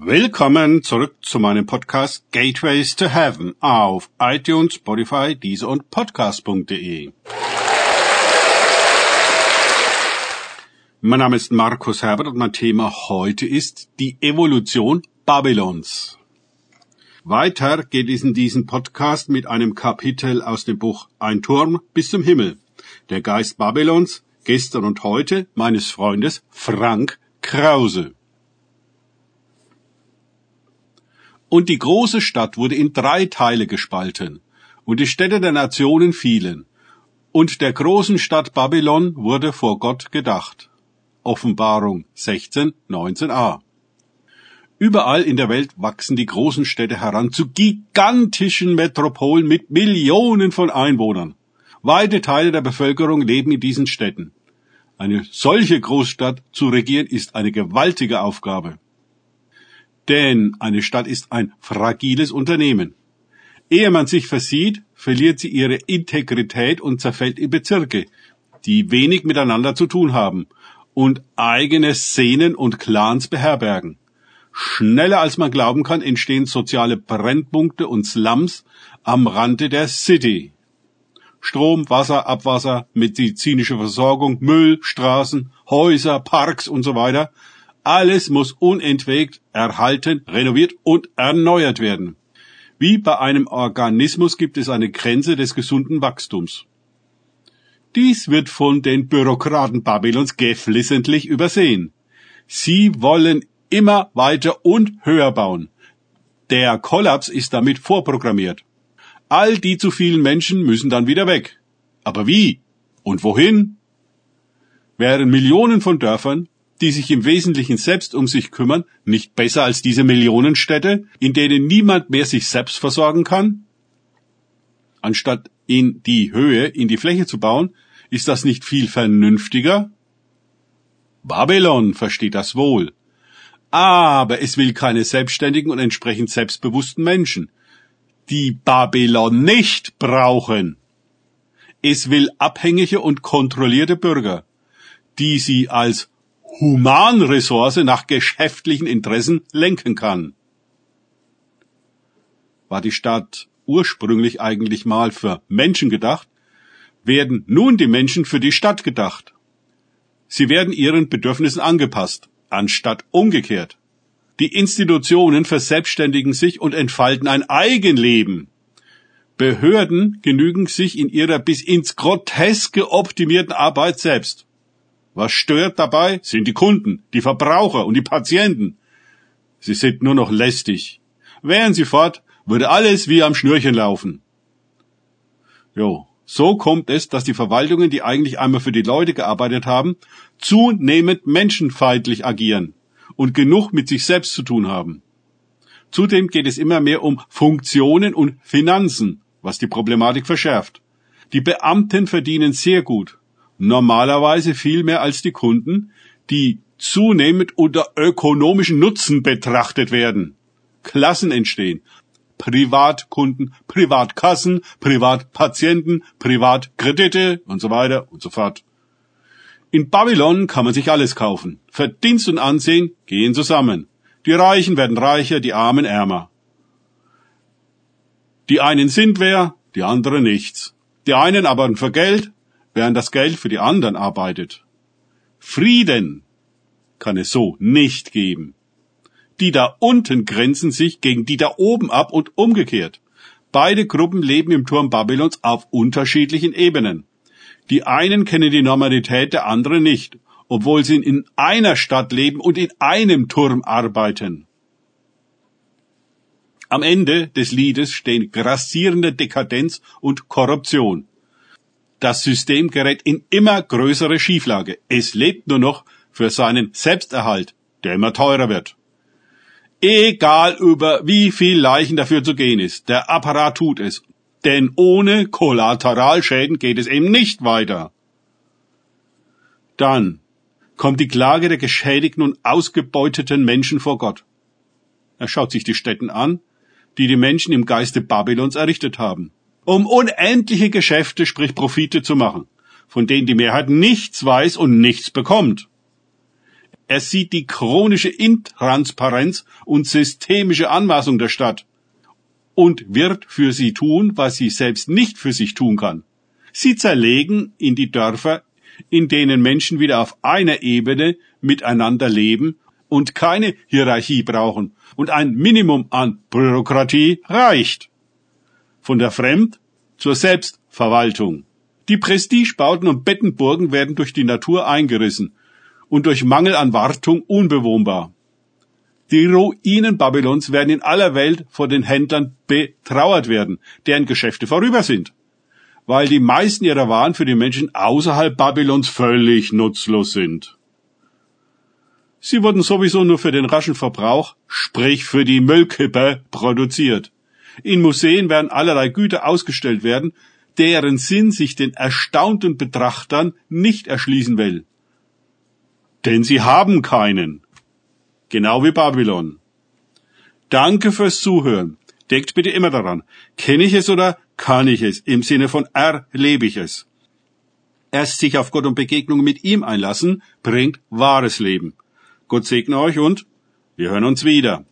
Willkommen zurück zu meinem Podcast Gateways to Heaven auf iTunes, Spotify, Deezer und Podcast.de. Mein Name ist Markus Herbert und mein Thema heute ist die Evolution Babylons. Weiter geht es in diesem Podcast mit einem Kapitel aus dem Buch Ein Turm bis zum Himmel. Der Geist Babylons, gestern und heute meines Freundes Frank Krause. Und die große Stadt wurde in drei Teile gespalten, und die Städte der Nationen fielen, und der großen Stadt Babylon wurde vor Gott gedacht. Offenbarung 16, 19a. Überall in der Welt wachsen die großen Städte heran zu gigantischen Metropolen mit Millionen von Einwohnern. Weite Teile der Bevölkerung leben in diesen Städten. Eine solche Großstadt zu regieren ist eine gewaltige Aufgabe. Denn eine Stadt ist ein fragiles Unternehmen. Ehe man sich versieht, verliert sie ihre Integrität und zerfällt in Bezirke, die wenig miteinander zu tun haben und eigene Szenen und Clans beherbergen. Schneller als man glauben kann, entstehen soziale Brennpunkte und Slums am Rande der City. Strom, Wasser, Abwasser, medizinische Versorgung, Müll, Straßen, Häuser, Parks und so weiter alles muss unentwegt erhalten, renoviert und erneuert werden. Wie bei einem Organismus gibt es eine Grenze des gesunden Wachstums. Dies wird von den Bürokraten Babylons geflissentlich übersehen. Sie wollen immer weiter und höher bauen. Der Kollaps ist damit vorprogrammiert. All die zu vielen Menschen müssen dann wieder weg. Aber wie? Und wohin? Wären Millionen von Dörfern, die sich im Wesentlichen selbst um sich kümmern, nicht besser als diese Millionenstädte, in denen niemand mehr sich selbst versorgen kann? Anstatt in die Höhe, in die Fläche zu bauen, ist das nicht viel vernünftiger? Babylon versteht das wohl. Aber es will keine selbstständigen und entsprechend selbstbewussten Menschen, die Babylon nicht brauchen. Es will abhängige und kontrollierte Bürger, die sie als Humanressource nach geschäftlichen Interessen lenken kann. War die Stadt ursprünglich eigentlich mal für Menschen gedacht, werden nun die Menschen für die Stadt gedacht. Sie werden ihren Bedürfnissen angepasst, anstatt umgekehrt. Die Institutionen verselbstständigen sich und entfalten ein Eigenleben. Behörden genügen sich in ihrer bis ins Groteske optimierten Arbeit selbst. Was stört dabei, sind die Kunden, die Verbraucher und die Patienten. Sie sind nur noch lästig. Wären sie fort, würde alles wie am Schnürchen laufen. Jo, so kommt es, dass die Verwaltungen, die eigentlich einmal für die Leute gearbeitet haben, zunehmend menschenfeindlich agieren und genug mit sich selbst zu tun haben. Zudem geht es immer mehr um Funktionen und Finanzen, was die Problematik verschärft. Die Beamten verdienen sehr gut, normalerweise viel mehr als die Kunden, die zunehmend unter ökonomischen Nutzen betrachtet werden. Klassen entstehen. Privatkunden, Privatkassen, Privatpatienten, Privatkredite und so weiter und so fort. In Babylon kann man sich alles kaufen. Verdienst und Ansehen gehen zusammen. Die Reichen werden reicher, die Armen ärmer. Die einen sind wer, die anderen nichts. Die einen aber für Geld, während das Geld für die anderen arbeitet. Frieden kann es so nicht geben. Die da unten grenzen sich gegen die da oben ab und umgekehrt. Beide Gruppen leben im Turm Babylons auf unterschiedlichen Ebenen. Die einen kennen die Normalität der anderen nicht, obwohl sie in einer Stadt leben und in einem Turm arbeiten. Am Ende des Liedes stehen grassierende Dekadenz und Korruption. Das System gerät in immer größere Schieflage. Es lebt nur noch für seinen Selbsterhalt, der immer teurer wird. Egal über wie viel Leichen dafür zu gehen ist, der Apparat tut es. Denn ohne Kollateralschäden geht es eben nicht weiter. Dann kommt die Klage der geschädigten und ausgebeuteten Menschen vor Gott. Er schaut sich die Städten an, die die Menschen im Geiste Babylons errichtet haben um unendliche Geschäfte, sprich Profite zu machen, von denen die Mehrheit nichts weiß und nichts bekommt. Er sieht die chronische Intransparenz und systemische Anmaßung der Stadt und wird für sie tun, was sie selbst nicht für sich tun kann. Sie zerlegen in die Dörfer, in denen Menschen wieder auf einer Ebene miteinander leben und keine Hierarchie brauchen und ein Minimum an Bürokratie reicht. Von der Fremd zur Selbstverwaltung. Die Prestigebauten und Bettenburgen werden durch die Natur eingerissen und durch Mangel an Wartung unbewohnbar. Die Ruinen Babylons werden in aller Welt vor den Händlern betrauert werden, deren Geschäfte vorüber sind, weil die meisten ihrer Waren für die Menschen außerhalb Babylons völlig nutzlos sind. Sie wurden sowieso nur für den raschen Verbrauch, sprich für die Müllkippe, produziert. In Museen werden allerlei Güter ausgestellt werden, deren Sinn sich den erstaunten Betrachtern nicht erschließen will. Denn sie haben keinen. Genau wie Babylon. Danke fürs Zuhören. Denkt bitte immer daran, kenne ich es oder kann ich es? Im Sinne von erlebe ich es. Erst sich auf Gott und Begegnungen mit ihm einlassen, bringt wahres Leben. Gott segne euch und wir hören uns wieder.